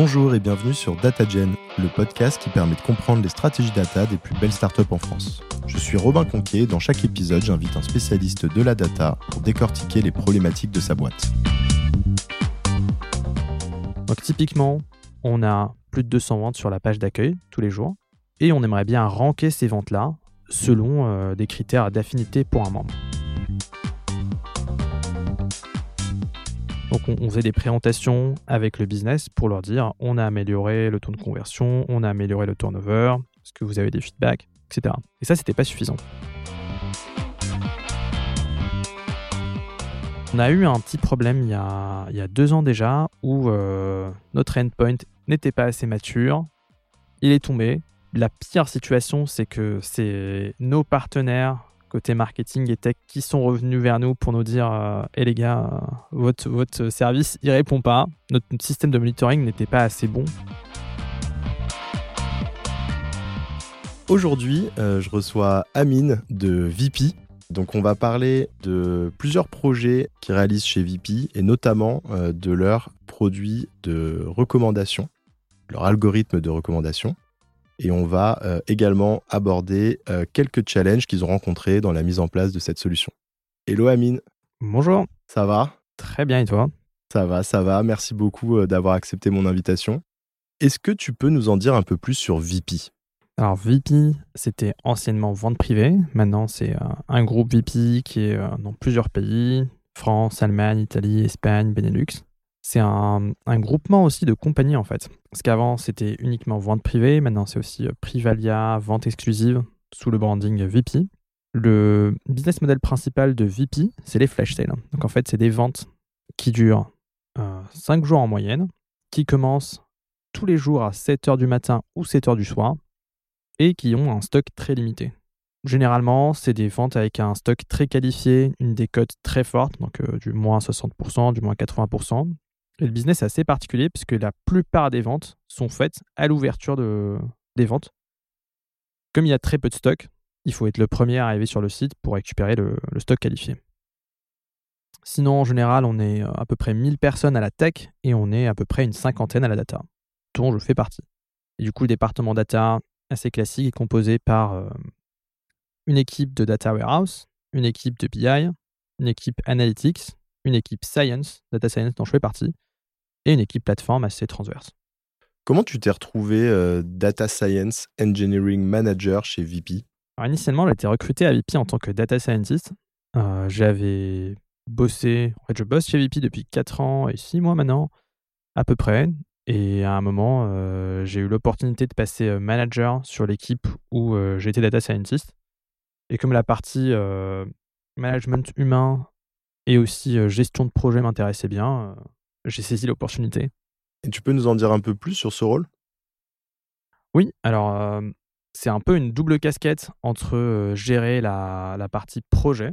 Bonjour et bienvenue sur DataGen, le podcast qui permet de comprendre les stratégies data des plus belles startups en France. Je suis Robin Conquier et dans chaque épisode, j'invite un spécialiste de la data pour décortiquer les problématiques de sa boîte. Donc typiquement, on a plus de 200 ventes sur la page d'accueil tous les jours et on aimerait bien ranker ces ventes-là selon euh, des critères d'affinité pour un membre. Donc on, faisait des présentations avec le business pour leur dire on a amélioré le taux de conversion, on a amélioré le turnover, est-ce que vous avez des feedbacks, etc. Et ça, c'était pas suffisant. On a eu un petit problème il y a, deux ans déjà où euh, notre endpoint n'était pas assez mature. Il est tombé. La pire situation, c'est que c'est nos partenaires côté marketing et tech qui sont revenus vers nous pour nous dire euh, Eh les gars, euh, votre, votre service il répond pas, notre, système de monitoring n'était pas assez bon. Aujourd'hui, euh, je reçois Amine de VP. Donc on va parler de plusieurs projets qu'ils réalisent chez VP et notamment de leurs produits de recommandation, leur algorithme de recommandation et on va euh, également aborder euh, quelques challenges qu'ils ont rencontrés dans la mise en place de cette solution. Hello Amine. Bonjour. Ça va? Très bien et toi? Ça va, ça va. Merci beaucoup euh, d'avoir accepté mon invitation. Est-ce que tu peux nous en dire un peu plus sur VP alors VP, c'était anciennement vente privée. Maintenant, c'est un groupe VP qui est dans plusieurs pays France, Allemagne, Italie, Espagne, Benelux c'est un, groupement aussi de compagnies en fait. Parce qu'avant c'était uniquement vente privée, maintenant c'est aussi euh, Privalia, vente exclusive sous le branding VP. Le business model principal de VP, c'est les flash sales. Donc en fait, c'est des ventes qui durent 5 euh, jours en moyenne, qui commencent tous les jours à 7h du matin ou 7h du soir, et qui ont un stock très limité. Généralement, c'est des ventes avec un stock très qualifié, une décote très forte, donc euh, du moins 60%, du moins 80%, le business est assez particulier puisque la plupart des ventes sont faites à l'ouverture de, des ventes. Comme il y a très peu de stock, il faut être le premier à arriver sur le site pour récupérer le, stock qualifié. Sinon, en général, on est à peu près 1000 personnes à la tech et on est à peu près une cinquantaine à la data, dont je fais partie. Et du coup, le département data assez classique est composé par euh, une équipe de data warehouse, une équipe de BI, une équipe analytics, une équipe science, data science dont je fais partie, et une équipe plateforme assez transverse. Comment tu t'es retrouvé euh, Data Science Engineering Manager chez VP Alors Initialement, j'ai été recruté à VP en tant que Data Scientist. Euh, j'avais bossé, en fait, je bosse chez VP depuis 4 ans et 6 mois maintenant, à peu près. Et à un moment, euh, j'ai eu l'opportunité de passer manager sur l'équipe où j'étais Data Scientist. Et comme la partie management humain et aussi gestion de projet m'intéressait bien, j'ai saisi l'opportunité. Et tu peux nous en dire un peu plus sur ce rôle? Oui, alors c'est un peu une double casquette entre gérer la, partie projet.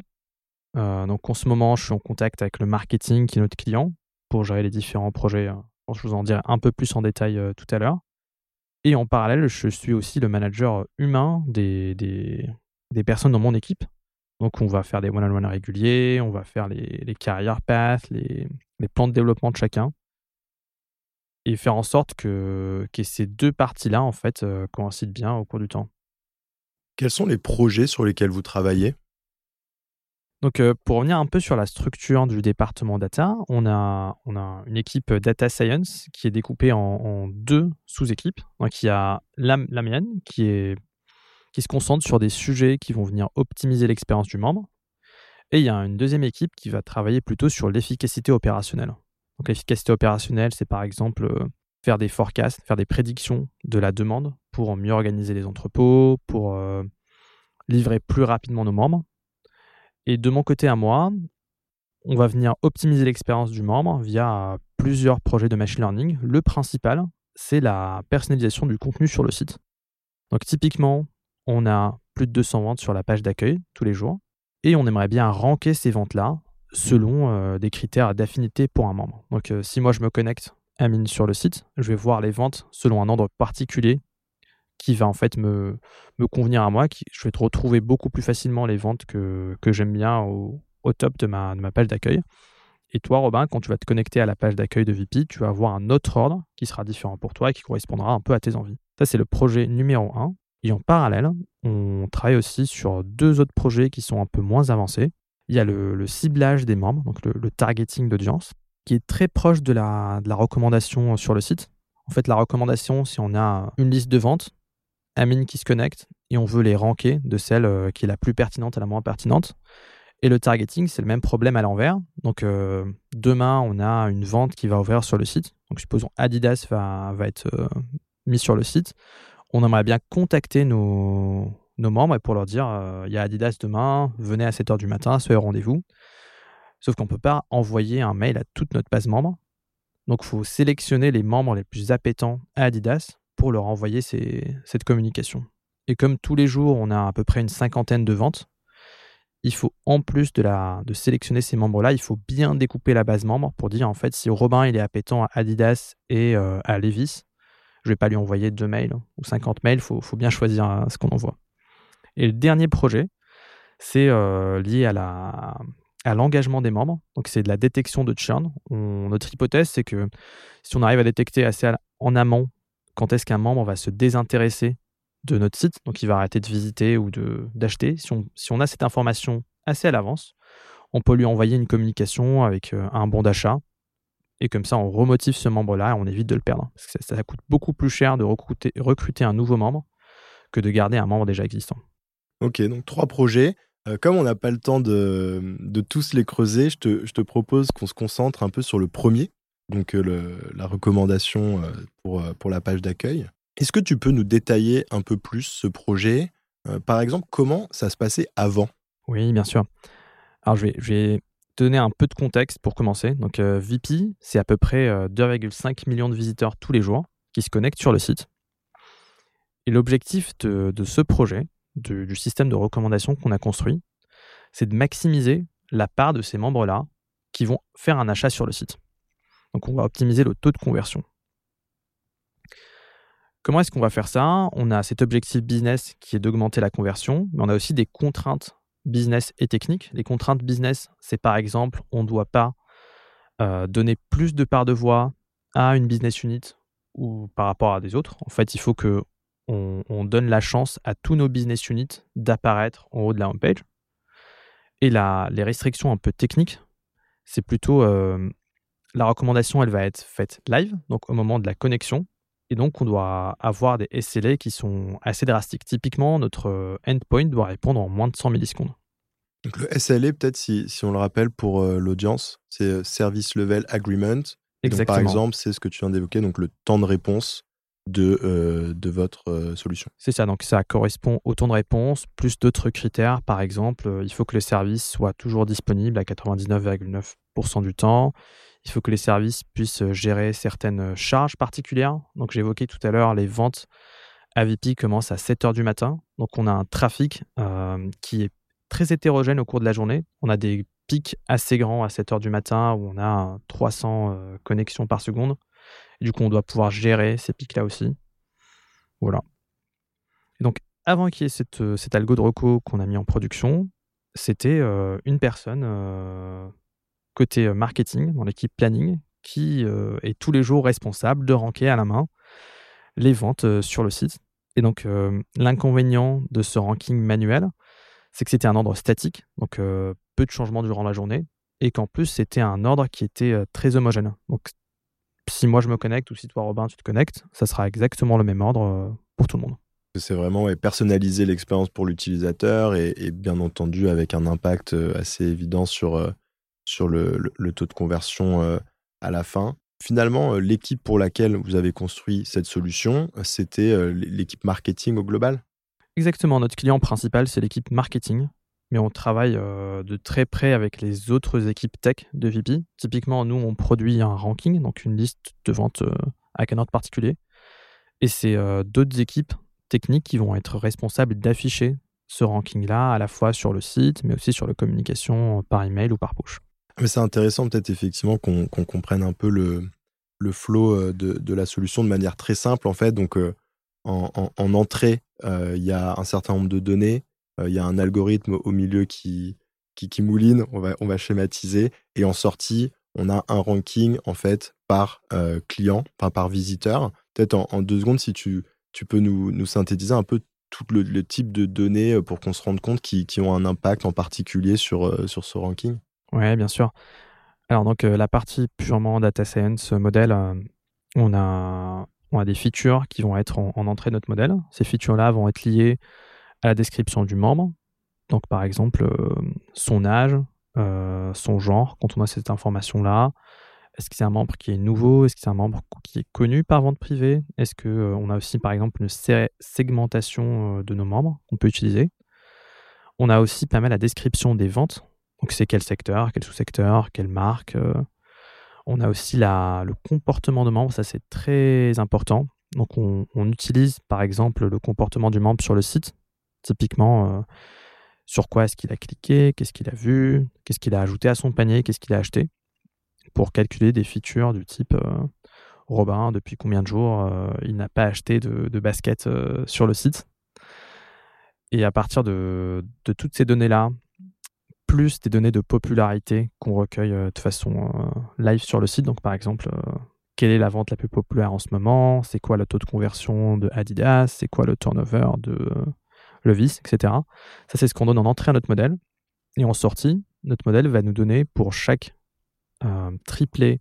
donc en ce moment, je suis en contact avec le marketing qui est notre client pour gérer les différents projets. Je vous en dirai un peu plus en détail tout à l'heure. Et en parallèle, je suis aussi le manager humain des, des personnes dans mon équipe. Donc on va faire des one-on-one réguliers, on va faire les, les carrière paths, les, plans de développement de chacun. Et faire en sorte que, que ces deux parties-là, en fait, euh, coïncident bien au cours du temps. Quels sont les projets sur lesquels vous travaillez? Donc, euh, pour revenir un peu sur la structure du département data, on a, on a une équipe data science qui est découpée en, deux sous-équipes. Donc, il y a la, la mienne, qui est qui se concentre sur des sujets qui vont venir optimiser l'expérience du membre. Et il y a une deuxième équipe qui va travailler plutôt sur l'efficacité opérationnelle. Donc l'efficacité opérationnelle, c'est par exemple euh, faire des forecasts, faire des prédictions de la demande pour mieux organiser les entrepôts, pour euh, livrer plus rapidement nos membres. Et de mon côté à moi, on va venir optimiser l'expérience du membre via plusieurs projets de machine learning. Le principal, c'est la personnalisation du contenu sur le site. Donc typiquement, on a plus de 200 ventes sur la page d'accueil tous les jours et on aimerait bien ranker ces ventes-là selon euh, des critères d'affinité pour un membre. Donc euh, si moi je me connecte à Mine sur le site, je vais voir les ventes selon un ordre particulier qui va en fait me, convenir à moi. Je vais retrouver beaucoup plus facilement les ventes que, j'aime bien au, top de ma, de ma page d'accueil. Et toi, Robin, quand tu vas te connecter à la page d'accueil de VP, tu vas avoir un autre ordre qui sera différent pour toi et qui correspondra un peu à tes envies. Ça, c'est le projet numéro 1. Et en parallèle, on travaille aussi sur deux autres projets qui sont un peu moins avancés. Il y a le, ciblage des membres, donc le, targeting d'audience, qui est très proche de la, recommandation sur le site. En fait, la recommandation, si on a une liste de ventes, Amine qui se connecte et on veut les ranker de celle euh, qui est la plus pertinente à la moins pertinente. Et le targeting, c'est le même problème à l'envers. Donc euh, demain, on a une vente qui va ouvrir sur le site. Donc supposons Adidas va, va être euh, mis sur le site. On aimerait bien contacter nos, membres pour leur dire il y a Adidas demain, venez à 7h du matin, soyez au rendez-vous. Sauf qu'on ne peut pas envoyer un mail à toute notre base membre. Donc il faut sélectionner les membres les plus appétents à Adidas pour leur envoyer cette communication. Et comme tous les jours, on a à peu près une cinquantaine de ventes, il faut en plus de sélectionner ces membres-là, il faut bien découper la base membre pour dire en fait si Robin il est appétant à Adidas et euh, à Levis, je vais pas lui envoyer deux mails ou 50 mails, il faut, bien choisir euh, ce qu'on envoie. Et le dernier projet, c'est euh, lié à l'engagement des membres. Donc, c'est de la détection de churn. notre hypothèse, c'est que si on arrive à détecter assez en amont quand est-ce qu'un membre va se désintéresser de notre site, donc il va arrêter de visiter ou d'acheter. Si on, si on a cette information assez à l'avance, on peut lui envoyer une communication avec euh, un bon d'achat. Et comme ça, on remotive ce membre-là et on évite de le perdre. ça, coûte beaucoup plus cher de recruter, recruter un nouveau membre que de garder un membre déjà existant. Ok, donc trois projets. Euh, comme on n'a pas le temps de, de, tous les creuser, je te, je te propose qu'on se concentre un peu sur le premier, donc euh, la recommandation euh, pour, pour la page d'accueil. Est-ce que tu peux nous détailler un peu plus ce projet? Par exemple, comment ça se passait avant? Oui, bien sûr. Alors, je vais, je vais donner un peu de contexte pour commencer. Donc, VP, c'est à peu près 2,5 millions de visiteurs tous les jours qui se connectent sur le site. Et l'objectif de, de, ce projet, du système de recommandation qu'on a construit, c'est de maximiser la part de ces membres-là qui vont faire un achat sur le site. Donc on va optimiser le taux de conversion. Comment est-ce qu'on va faire ça? On a cet objectif business qui est d'augmenter la conversion, mais on a aussi des contraintes business et techniques. Les contraintes business, c'est par exemple, on ne doit pas euh, donner plus de parts de voix à une business unit ou par rapport à des autres. En fait, il faut que on, donne la chance à tous nos business units d'apparaître en haut de la homepage. Et les restrictions un peu techniques, c'est plutôt euh, la recommandation, elle va être faite live, donc au moment de la connexion. Et donc, on doit avoir des SLA qui sont assez drastiques. Typiquement, notre euh, endpoint doit répondre en moins de 100 millisecondes. Donc, le SLA, peut-être, si, on le rappelle pour euh, l'audience, c'est euh, Service Level Agreement. Exactement. par exemple, c'est ce que tu viens d'évoquer, donc le temps de réponse de, de votre solution. C'est ça, donc ça correspond au temps de réponse, plus d'autres critères. Par exemple, il faut que le service soit toujours disponible à 99,9% du temps. Il faut que les services puissent euh, gérer certaines euh, charges particulières. Donc j'évoquais tout à l'heure les ventes AVP commencent à 7 heures du matin. Donc on a un trafic euh, qui est très hétérogène au cours de la journée. On a des pics assez grands à 7 heures du matin où on a 300 connexions par seconde. du coup, on doit pouvoir gérer ces pics-là aussi. Voilà. Et donc, avant qu'il y ait cet algo de reco qu'on a mis en production, c'était une personne côté euh, marketing, dans l'équipe planning, qui euh, est tous les jours responsable de ranker à la main les ventes euh, sur le site. Et donc, l'inconvénient de ce ranking manuel, c'est que c'était un ordre statique, donc peu de changements durant la journée, et qu'en plus, c'était un ordre qui était très homogène. Donc, si moi je me connecte ou si toi, Robin, tu te connectes, ça sera exactement le même ordre pour tout le monde. C'est vraiment personnaliser l'expérience pour l'utilisateur et, et, bien entendu avec un impact assez évident sur, sur le, taux de conversion euh, à la fin. Finalement, euh, l'équipe pour laquelle vous avez construit cette solution, c'était euh, l'équipe marketing au global? Exactement. Notre client principal, c'est l'équipe marketing. Mais on travaille de très près avec les autres équipes tech de VP. Typiquement, nous, on produit un ranking, donc une liste de ventes avec un ordre particulier. Et c'est d'autres équipes techniques qui vont être responsables d'afficher ce ranking-là, à la fois sur le site, mais aussi sur la communication par email ou par push. Mais c'est intéressant peut-être effectivement qu'on comprenne un peu le, le flow euh, de, la solution de manière très simple en fait. Donc euh, en, en, entrée, euh, il y a un certain nombre de données, il y a un algorithme au milieu qui, mouline, on va, schématiser. Et en sortie, on a un ranking en fait par client, par, visiteur. Peut-être en, deux secondes, si tu, peux nous, synthétiser un peu tout le, type de données pour qu'on se rende compte qui, ont un impact en particulier sur ce ranking. Oui, bien sûr. Alors donc la partie purement data science modèle, on a on a des features qui vont être en, entrée de notre modèle. Ces features-là vont être liées à la description du membre. Donc, par exemple, euh, son âge, euh, son genre, quand on a cette information-là. Est-ce que c'est un membre qui est nouveau? Est-ce que c'est un membre qui est connu par vente privée? Est-ce qu'on euh, a aussi, par exemple, une segmentation de nos membres qu'on peut utiliser? On a aussi pas mal la description des ventes. Donc, c'est quel secteur, quel sous-secteur, quelle marque, on a aussi le comportement de membre, ça c'est très important. Donc on, utilise par exemple le comportement du membre sur le site, typiquement euh, sur quoi est-ce qu'il a cliqué, qu'est-ce qu'il a vu, qu'est-ce qu'il a ajouté à son panier, qu'est-ce qu'il a acheté, pour calculer des features du type euh, Robin, depuis combien de jours euh, il n'a pas acheté de, basket sur le site. Et à partir de toutes ces données-là, plus des données de popularité qu'on recueille euh, de façon euh, live sur le site. Donc, par exemple, euh, quelle est la vente la plus populaire en ce moment? C'est quoi le taux de conversion de Adidas? C'est quoi le turnover de Levis, etc. Ça, c'est ce qu'on donne en entrée à notre modèle. Et en sortie, notre modèle va nous donner pour chaque triplé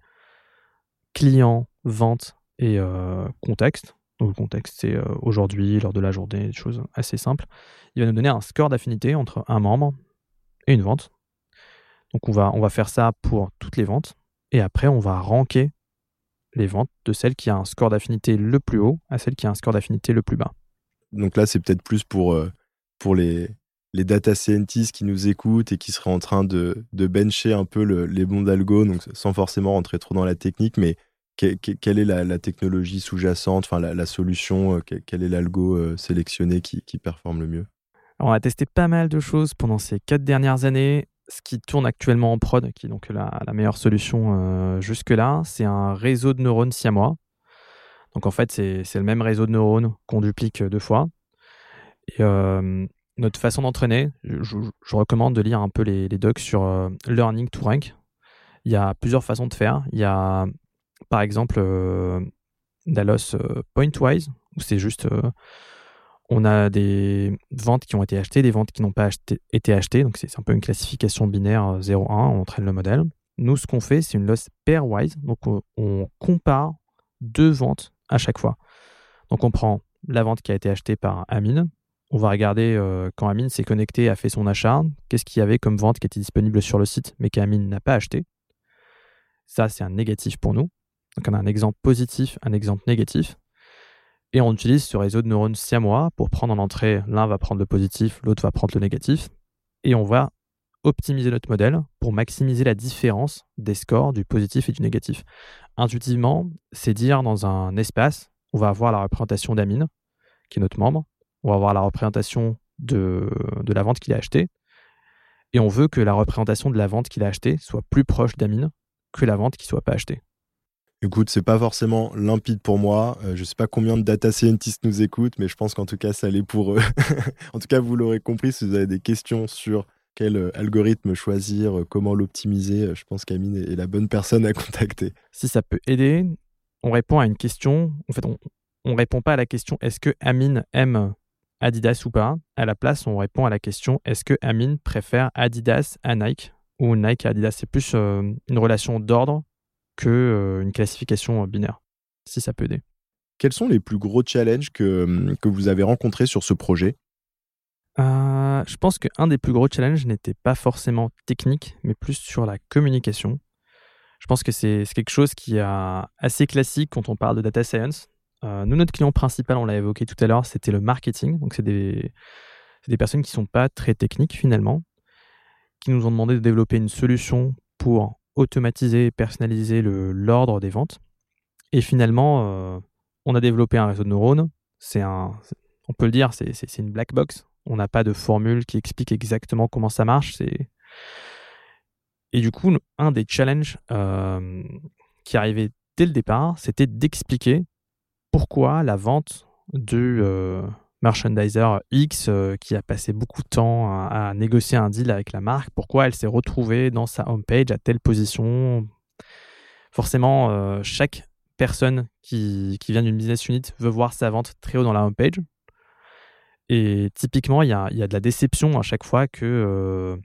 client, vente et contexte. Donc, le contexte, c'est aujourd'hui, lors de la journée, des choses assez simples. Il va nous donner un score d'affinité entre un membre et une vente. Donc on va, on va faire ça pour toutes les ventes. Et après, on va ranker les ventes de celle qui a un score d'affinité le plus haut à celle qui a un score d'affinité le plus bas. Donc là, c'est peut-être plus pour, euh, pour les, les data scientists qui nous écoutent et qui seraient en train de, de bencher un peu les bons d'algo, donc sans forcément rentrer trop dans la technique, mais quelle est la, technologie sous-jacente, enfin la, solution, euh, quel est l'algo euh, sélectionné qui, qui performe le mieux? On a testé pas mal de choses pendant ces quatre dernières années. Ce qui tourne actuellement en prod, qui est donc la, meilleure solution euh, jusque-là, c'est un réseau de neurones siamois. Donc en fait, c'est le même réseau de neurones qu'on duplique deux fois. Et euh, notre façon d'entraîner, je, recommande de lire un peu les, docs sur euh, Learning to Rank. Il y a plusieurs façons de faire. Il y a par exemple Dalos Pointwise, où c'est juste on a des ventes qui ont été achetées, des ventes qui n'ont pas été achetées. Donc, c'est un peu une classification binaire 0-1. Euh, on entraîne le modèle. Nous, ce qu'on fait, c'est une loss pairwise. Donc, on, compare deux ventes à chaque fois. Donc, on prend la vente qui a été achetée par Amine. On va regarder euh, quand Amine s'est connecté, a fait son achat, qu'est-ce qu'il y avait comme vente qui était disponible sur le site, mais qu'Amine n'a pas acheté? Ça, c'est un négatif pour nous. Donc, on a un exemple positif, un exemple négatif. Et on utilise ce réseau de neurones siamois pour prendre en entrée, l'un va prendre le positif, l'autre va prendre le négatif. Et on va optimiser notre modèle pour maximiser la différence des scores du positif et du négatif. Intuitivement, c'est dire dans un espace, on va avoir la représentation d'Amine, qui est notre membre, on va avoir la représentation de, de la vente qu'il a achetée, et on veut que la représentation de la vente qu'il a achetée soit plus proche d'Amine que la vente qui ne soit pas achetée. Écoute, c'est pas forcément limpide pour moi. Euh, je sais pas combien de data scientists nous écoutent, mais je pense qu'en tout cas, ça l'est pour eux. en tout cas, vous l'aurez compris, si vous avez des questions sur quel euh, algorithme choisir, euh, comment l'optimiser, je pense qu'Amine est la bonne personne à contacter. Si ça peut aider, on répond à une question. En fait, on, ne répond pas à la question est-ce que Amine aime Adidas ou pas? À la place, on répond à la question est-ce que Amine préfère Adidas à Nike ou Nike à Adidas? C'est plus une relation d'ordre que euh, une classification euh, binaire, si ça peut aider. Quels sont les plus gros challenges que, hum, que vous avez rencontrés sur ce projet? Euh, Je pense qu'un des plus gros challenges n'était pas forcément technique, mais plus sur la communication. Je pense que c'est quelque chose qui est assez classique quand on parle de data science. nous, notre client principal, on l'a évoqué tout à l'heure, c'était le marketing. Donc, c'est des, des personnes qui ne sont pas très techniques finalement, qui nous ont demandé de développer une solution pour automatiser et personnaliser l'ordre des ventes. Et finalement, euh, on a développé un réseau de neurones. C'est un, on peut le dire, c'est une black box. On n'a pas de formule qui explique exactement comment ça marche. Et du coup, un des challenges euh, qui arrivait dès le départ, c'était d'expliquer pourquoi la vente du merchandiser X qui a passé beaucoup de temps à, négocier un deal avec la marque, pourquoi elle s'est retrouvée dans sa homepage à telle position? Forcément, chaque personne qui, qui vient d'une business unit veut voir sa vente très haut dans la homepage. Et typiquement, il y a, y a, de la déception à chaque fois que euh,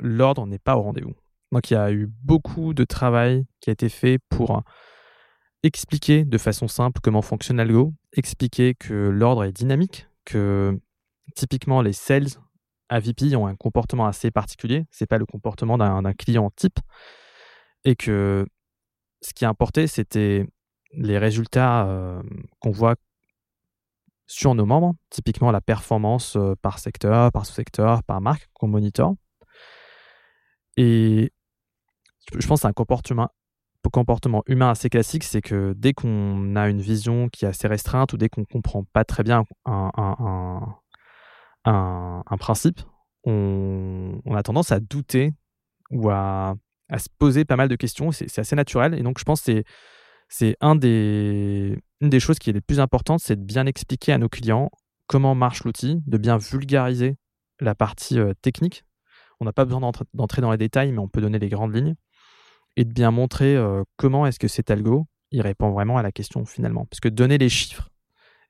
l'ordre n'est pas au rendez-vous. Donc il y a eu beaucoup de travail qui a été fait pour expliquer de façon simple comment fonctionne l'algo, expliquer que l'ordre est dynamique, que typiquement les sales à VP ont un comportement assez particulier, c'est pas le comportement d'un client type, et que ce qui importait, c'était les résultats euh, qu'on voit sur nos membres, typiquement la performance euh, par secteur, par sous-secteur, par marque qu'on monitore. Et je pense que c'est un comportement, comportement humain assez classique, c'est que dès qu'on a une vision qui est assez restreinte ou dès qu'on comprend pas très bien un, principe, on, a tendance à douter ou à, se poser pas mal de questions. C'est assez naturel. Et donc, je pense que c'est une des choses qui est les plus importantes, c'est de bien expliquer à nos clients comment marche l'outil, de bien vulgariser la partie euh, technique. On n'a pas besoin d'entrer dans les détails, mais on peut donner les grandes lignes et de bien montrer euh, comment est-ce que cet algo répond vraiment à la question finalement. Parce que donner les chiffres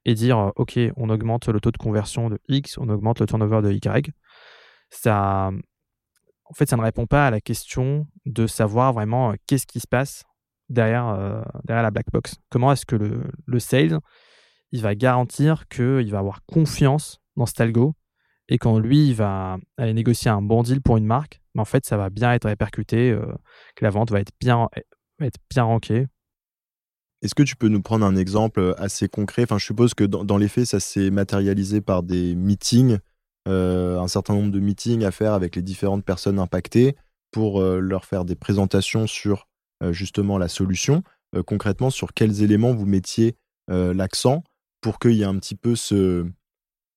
et dire euh, OK, on augmente le taux de conversion de X, on augmente le turnover de Y, ça, en fait, ça ne répond pas à la question de savoir vraiment qu'est-ce qui se passe derrière, euh, derrière la black box. Comment est-ce que le, le, sales, il va garantir qu'il va avoir confiance dans cet algo et quand lui, il va aller négocier un bon deal pour une marque, mais en fait, ça va bien être répercuté, euh, que la vente va être bien, être bien rankée. Est-ce que tu peux nous prendre un exemple assez concret? Enfin, je suppose que dans, les faits, ça s'est matérialisé par des meetings, euh, un certain nombre de meetings à faire avec les différentes personnes impactées pour leur faire des présentations sur euh, justement la solution. Euh, concrètement, sur quels éléments vous mettiez euh, l'accent pour qu'il y ait un petit peu ce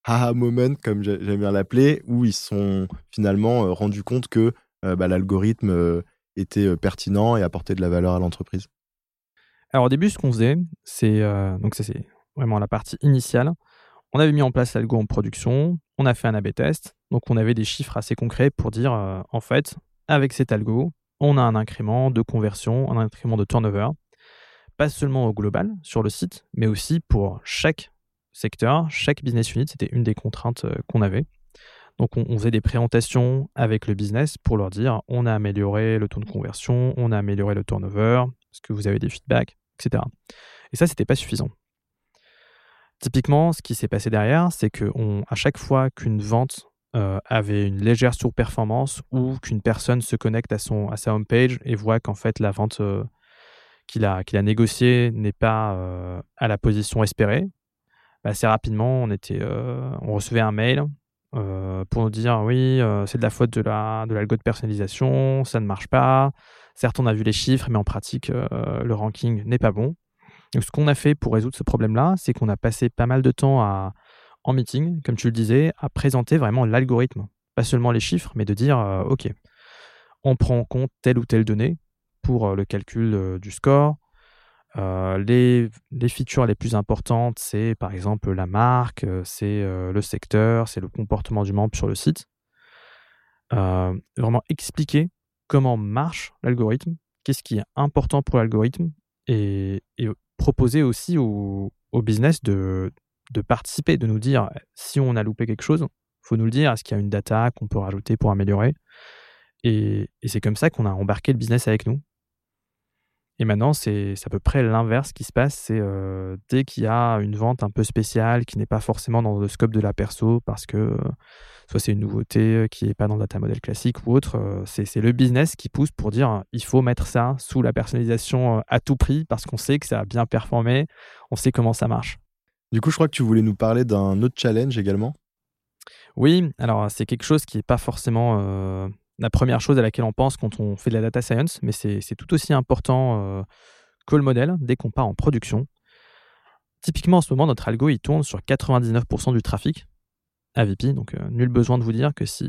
haha moment, comme j'aime bien l'appeler, où ils sont finalement rendus compte que bah, l'algorithme était pertinent et apportait de la valeur à l'entreprise Alors au début, ce qu'on faisait, c'est vraiment la partie initiale. On avait mis en place l'algo en production, on a fait un A/B test, donc on avait des chiffres assez concrets pour dire en fait avec cet algo, on a un incrément de conversion, un incrément de turnover, pas seulement au global sur le site, mais aussi pour chaque secteur, chaque business unit, c'était une des contraintes euh, qu'on avait. Donc on, faisait des présentations avec le business pour leur dire on a amélioré le taux de conversion, on a amélioré le turnover, est-ce que vous avez des feedbacks, etc. Et ça, c'était pas suffisant. Typiquement, ce qui s'est passé derrière, c'est qu'à chaque fois qu'une vente euh, avait une légère surperformance ou qu'une personne se connecte à, son, à sa homepage et voit qu'en fait la vente euh, qu'il a, qu'il a négociée n'est pas à la position espérée, assez rapidement on, était, on recevait un mail pour nous dire oui, c'est de la faute de, la, de l'algo de personnalisation, ça ne marche pas. Certes, on a vu les chiffres, mais en pratique, le ranking n'est pas bon. Donc, ce qu'on a fait pour résoudre ce problème-là, c'est qu'on a passé pas mal de temps à, en meeting, comme tu le disais, à présenter vraiment l'algorithme. Pas seulement les chiffres, mais de dire, euh, OK, on prend en compte telle ou telle donnée pour euh, le calcul euh, du score. Les, les, features les plus importantes, c'est par exemple la marque, c'est le secteur, c'est le comportement du membre sur le site. vraiment expliquer comment marche l'algorithme, qu'est-ce qui est important pour l'algorithme et, proposer aussi au, business de, participer, de nous dire si on a loupé quelque chose, faut nous le dire, est-ce qu'il y a une data qu'on peut rajouter pour améliorer? Et, c'est comme ça qu'on a embarqué le business avec nous. Et maintenant, c'est à peu près l'inverse qui se passe. C'est euh, dès qu'il y a une vente un peu spéciale qui n'est pas forcément dans le scope de la perso parce que euh, soit c'est une nouveauté euh, qui n'est pas dans le data model classique ou autre, c'est le business qui pousse pour dire il faut mettre ça sous la personnalisation à tout prix parce qu'on sait que ça a bien performé, on sait comment ça marche. Du coup, je crois que tu voulais nous parler d'un autre challenge également. Oui, alors c'est quelque chose qui n'est pas forcément la première chose à laquelle on pense quand on fait de la data science, mais c'est tout aussi important euh, que le modèle dès qu'on part en production. Typiquement, en ce moment, notre algo il tourne sur 99% du trafic à VP, donc euh, nul besoin de vous dire que si,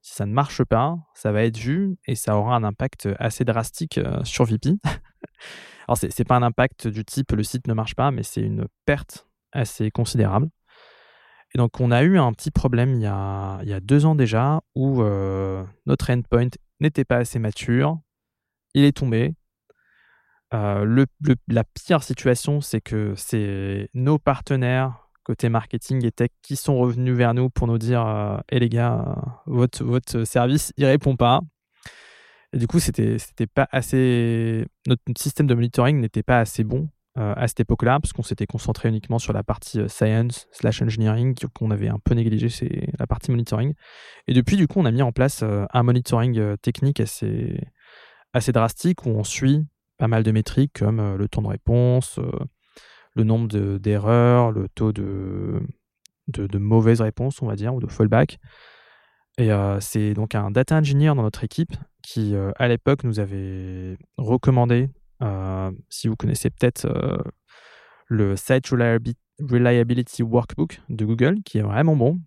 si, ça ne marche pas, ça va être vu et ça aura un impact assez drastique sur VP. alors, ce n'est pas un impact du type le site ne marche pas, mais c'est une perte assez considérable. Et donc, on a eu un petit problème il y a, deux ans déjà où euh, notre endpoint n'était pas assez mature. Il est tombé. Euh, la pire situation, c'est que c'est nos partenaires côté marketing et tech qui sont revenus vers nous pour nous dire Hé les gars, votre, votre service, il répond pas. Et du coup, c'était pas assez. Notre, système de monitoring n'était pas assez bon euh, à cette époque-là, parce qu'on s'était concentré uniquement sur la partie euh, science slash engineering, qu'on avait un peu négligé, c'est la partie monitoring. Et depuis, du coup, on a mis en place euh, un monitoring technique assez, drastique où on suit pas mal de métriques comme le temps de réponse, le nombre d'erreurs, le taux de, de, de, mauvaises réponses, on va dire, ou de fallback. Et c'est donc un data engineer dans notre équipe qui, à l'époque, nous avait recommandé si vous connaissez peut-être euh, le Site Reliability Workbook de Google, qui est vraiment bon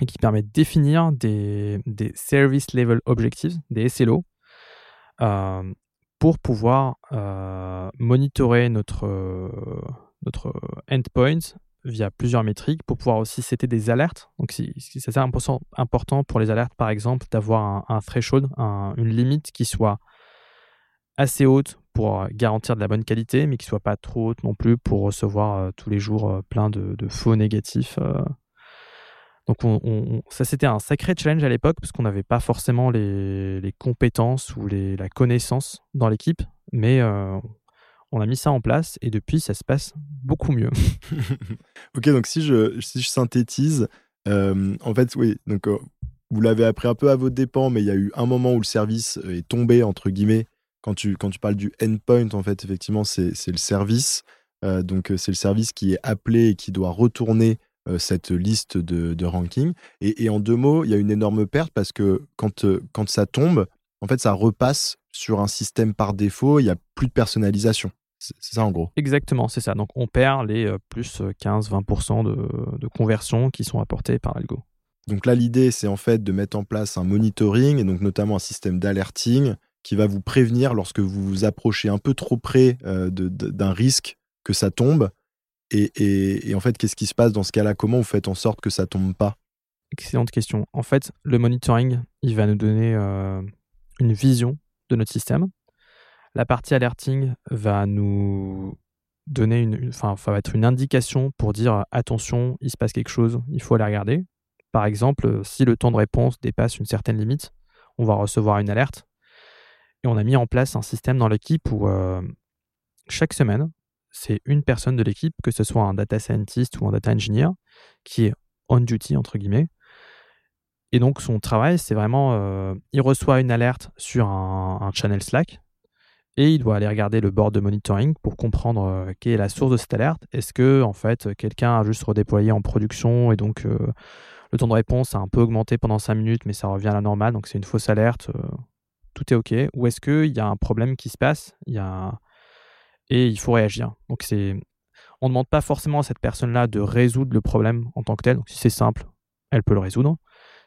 et qui permet de définir des, Service Level Objectives, des SLO, euh, pour pouvoir monitorer notre, notre endpoint via plusieurs métriques, pour pouvoir aussi setter des alertes. Donc, c'est important, important pour les alertes, par exemple, d'avoir un, threshold, une limite qui soit assez haute pour garantir de la bonne qualité, mais qui soit pas trop haute non plus pour recevoir euh, tous les jours euh, plein de, faux négatifs. Euh. Donc on, ça c'était un sacré challenge à l'époque parce qu'on n'avait pas forcément les, compétences ou les, la connaissance dans l'équipe, mais on a mis ça en place et depuis ça se passe beaucoup mieux. ok, donc si je, si je synthétise, en fait oui, donc vous l'avez appris un peu à votre dépens, mais il y a eu un moment où le service est tombé entre guillemets quand tu, quand tu parles du endpoint, en fait, effectivement, c'est le service. Euh, donc, euh, c'est le service qui est appelé et qui doit retourner euh, cette liste de, de ranking. Et, en deux mots, il y a une énorme perte parce que quand, quand ça tombe, en fait, ça repasse sur un système par défaut. Il n'y a plus de personnalisation. C'est ça en gros. Exactement, c'est ça. Donc on perd les plus 15-20% de, de conversions qui sont apportées par l'algo. Donc là, l'idée, c'est en fait de mettre en place un monitoring et donc notamment un système d'alerting qui va vous prévenir lorsque vous vous approchez un peu trop près euh, d'un risque que ça tombe. Et, en fait, qu'est-ce qui se passe dans ce cas-là? Comment vous faites en sorte que ça tombe pas? Excellente question. En fait, le monitoring, il va nous donner euh, une vision de notre système. La partie alerting va nous donner une, enfin, va être une indication pour dire attention, il se passe quelque chose, il faut aller regarder. Par exemple, si le temps de réponse dépasse une certaine limite, on va recevoir une alerte et on a mis en place un système dans l'équipe où euh, chaque semaine, c'est une personne de l'équipe, que ce soit un data scientist ou un data engineer, qui est on duty, entre guillemets. Et donc, son travail, c'est vraiment, euh, il reçoit une alerte sur un, channel Slack et il doit aller regarder le board de monitoring pour comprendre euh, quelle est la source de cette alerte. Est-ce que, en fait, quelqu'un a juste redéployé en production et donc le temps de réponse a un peu augmenté pendant 5 minutes, mais ça revient à la normale, donc c'est une fausse alerte tout est OK Ou est-ce qu'il y a un problème qui se passe y a... et il faut réagir Donc, c'est... on ne demande pas forcément à cette personne-là de résoudre le problème en tant que tel. Donc, si c'est simple, elle peut le résoudre.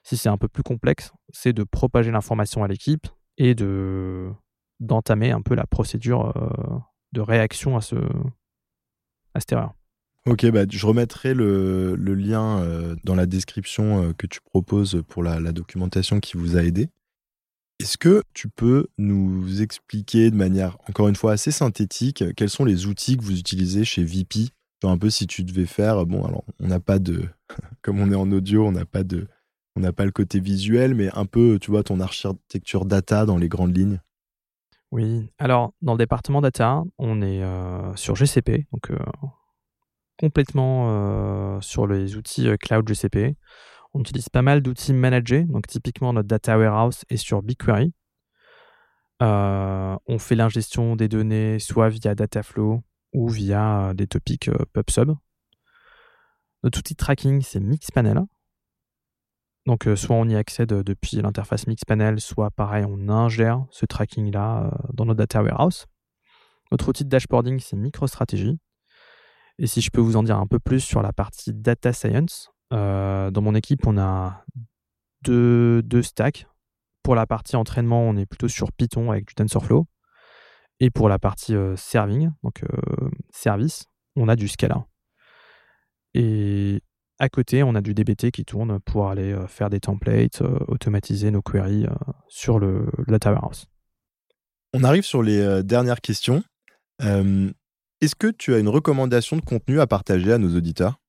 Si c'est un peu plus complexe, c'est de propager l'information à l'équipe et de d'entamer un peu la procédure euh, de réaction à, ce, à cette erreur. Ok, bah, je remettrai le, lien euh, dans la description euh, que tu proposes pour la, documentation qui vous a aidé. Est-ce que tu peux nous expliquer de manière, encore une fois, assez synthétique, quels sont les outils que vous utilisez chez VP un peu si tu devais faire, bon, alors on n'a pas de, comme on est en audio, on n'a pas de, on n'a pas le côté visuel, mais un peu, tu vois, ton architecture data dans les grandes lignes. Oui, alors dans le département data, on est euh, sur GCP, donc euh, complètement euh, sur les outils cloud GCP. On utilise pas mal d'outils managés, donc typiquement notre data warehouse est sur BigQuery. Euh, on fait l'ingestion des données soit via Dataflow ou via euh, des topics euh, PubSub. Notre outil de tracking, c'est Mixpanel. Donc, soit on y accède depuis l'interface Mixpanel, soit pareil, on ingère ce tracking-là dans notre data warehouse. Notre outil de dashboarding, c'est MicroStrategy. Et si je peux vous en dire un peu plus sur la partie data science, euh, dans mon équipe, on a deux, stacks. Pour la partie entraînement, on est plutôt sur Python avec du TensorFlow. Et pour la partie euh, serving, donc euh, service, on a du Scala. Et à côté, on a du DBT qui tourne pour aller faire des templates, automatiser nos queries sur le, data warehouse. On arrive sur les dernières questions. Est-ce que tu as une recommandation de contenu à partager à nos auditeurs?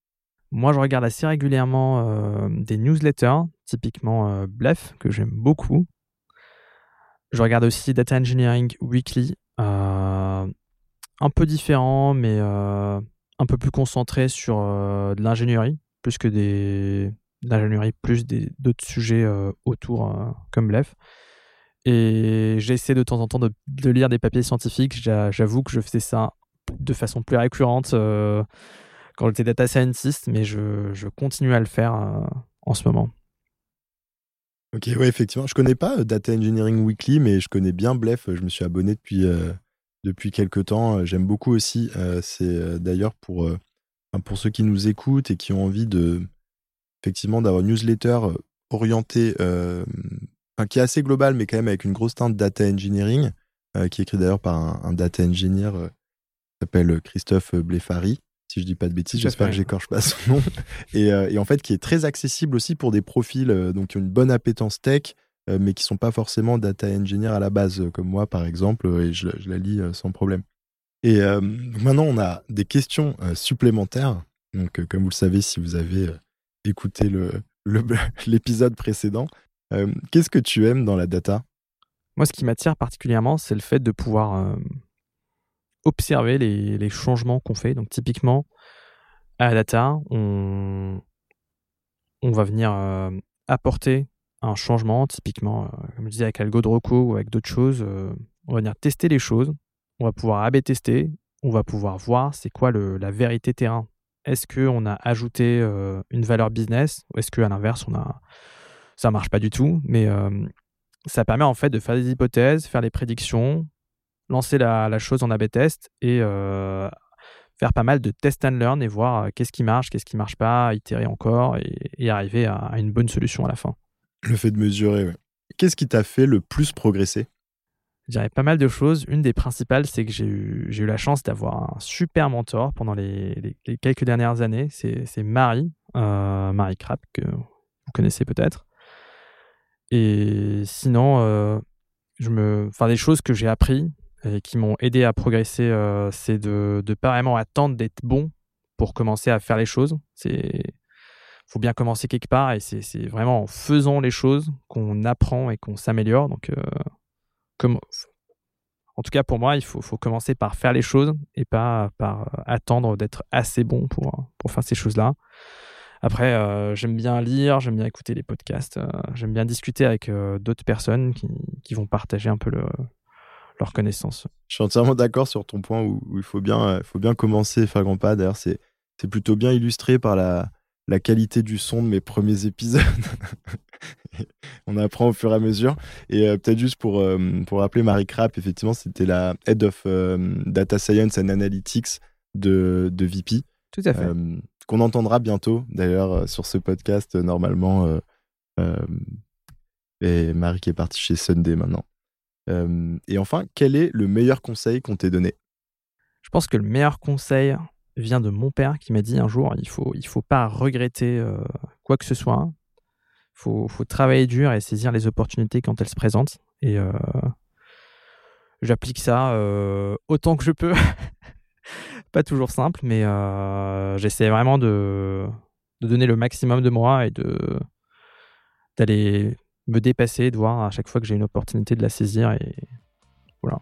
Moi, je regarde assez régulièrement des newsletters, typiquement Blef, que j'aime beaucoup. Je regarde aussi Data Engineering Weekly, un peu différent, mais un peu plus concentré sur euh, de l'ingénierie, plus que des l'ingénierie, plus d'autres sujets euh, autour, euh, comme Blef. Et j'essaie de temps en temps de, lire des papiers scientifiques. J'avoue que je faisais ça de façon plus récurrente quand j'étais data scientist, mais je, continue à le faire en ce moment. Ok, ouais, effectivement. Je connais pas Data Engineering Weekly, mais je connais bien Blef. Je me suis abonné depuis depuis quelques temps. Euh, j'aime beaucoup aussi. Euh, c'est euh, d'ailleurs pour, pour ceux qui nous écoutent et qui ont envie de effectivement d'avoir une newsletter orientée, qui est assez globale, mais quand même avec une grosse teinte data engineering, qui est écrit d'ailleurs par un, data engineer qui s'appelle Christophe Blefari si je dis pas de bêtises, j'espère que j'écorche pas son nom, et, et, en fait qui est très accessible aussi pour des profils donc qui ont une bonne appétence tech, euh, mais qui sont pas forcément data engineer à la base, euh, comme moi par exemple, euh, et je, la lis sans problème. Et maintenant, on a des questions supplémentaires. Donc, comme vous le savez, si vous avez écouté l'épisode le, précédent, qu'est-ce que tu aimes dans la data? Moi, ce qui m'attire particulièrement, c'est le fait de pouvoir observer les, changements qu'on fait. Donc, typiquement, à la data, on, on va venir apporter un changement, typiquement, euh, comme je disais, avec Algo de ou avec d'autres choses, euh, on va venir tester les choses, on va pouvoir AB tester, on va pouvoir voir c'est quoi le, la vérité terrain. Est-ce qu'on a ajouté euh, une valeur business ou est-ce qu'à l'inverse, on a ça marche pas du tout, mais ça permet en fait de faire des hypothèses, faire des prédictions, lancer la, chose en AB test et faire pas mal de test and learn et voir qu'est-ce qui marche, qu'est-ce qui marche pas, itérer encore et, arriver à, une bonne solution à la fin. Le fait de mesurer. Qu'est-ce qui t'a fait le plus progresser? Je dirais pas mal de choses. Une des principales, c'est que j'ai eu, eu, la chance d'avoir un super mentor pendant les, quelques dernières années. C'est Marie, euh, Marie Krapp, que vous connaissez peut-être. Et sinon, euh, je me, enfin, des choses que j'ai appris et qui m'ont aidé à progresser, euh, c'est de ne pas vraiment attendre d'être bon pour commencer à faire les choses. C'est faut bien commencer quelque part et c'est vraiment en faisant les choses qu'on apprend et qu'on s'améliore. Donc, euh, comme, en tout cas pour moi, il faut, faut, commencer par faire les choses et pas par euh, attendre d'être assez bon pour, pour faire ces choses-là. Après, euh, j'aime bien lire, j'aime bien écouter les podcasts, j'aime bien discuter avec d'autres personnes qui, qui, vont partager un peu le, connaissances. Je suis entièrement d'accord sur ton point où, où, il faut bien, faut bien commencer et faire grand pas. D'ailleurs, c'est plutôt bien illustré par la, la qualité du son de mes premiers épisodes. on apprend au fur et à mesure. Et euh, peut-être juste pour, euh, pour rappeler Marie Krapp, effectivement, c'était la Head of euh, Data Science and Analytics de, de VP. Tout à fait. Qu'on entendra bientôt, d'ailleurs, sur ce podcast, normalement. et Marie qui est partie chez Sunday maintenant. Et enfin, quel est le meilleur conseil qu'on t'ait donné? Je pense que le meilleur conseil vient de mon père qui m'a dit un jour il faut faut pas regretter quoi que ce soit. Faut, faut, travailler dur et saisir les opportunités quand elles se présentent. Et j'applique ça autant que je peux. pas toujours simple, mais j'essaie vraiment de, donner le maximum de moi et d'aller me dépasser, de voir à chaque fois que j'ai une opportunité de la saisir. Et voilà.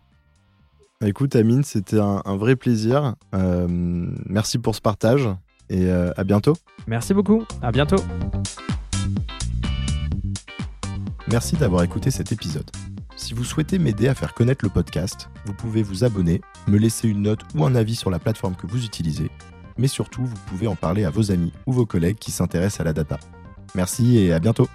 Écoute, Amine, c'était un, vrai plaisir. Euh, merci pour ce partage et euh, à bientôt. Merci beaucoup. À bientôt. Merci d'avoir écouté cet épisode. Si vous souhaitez m'aider à faire connaître le podcast, vous pouvez vous abonner, me laisser une note ou un avis sur la plateforme que vous utilisez, mais surtout, vous pouvez en parler à vos amis ou vos collègues qui s'intéressent à la data. Merci et à bientôt.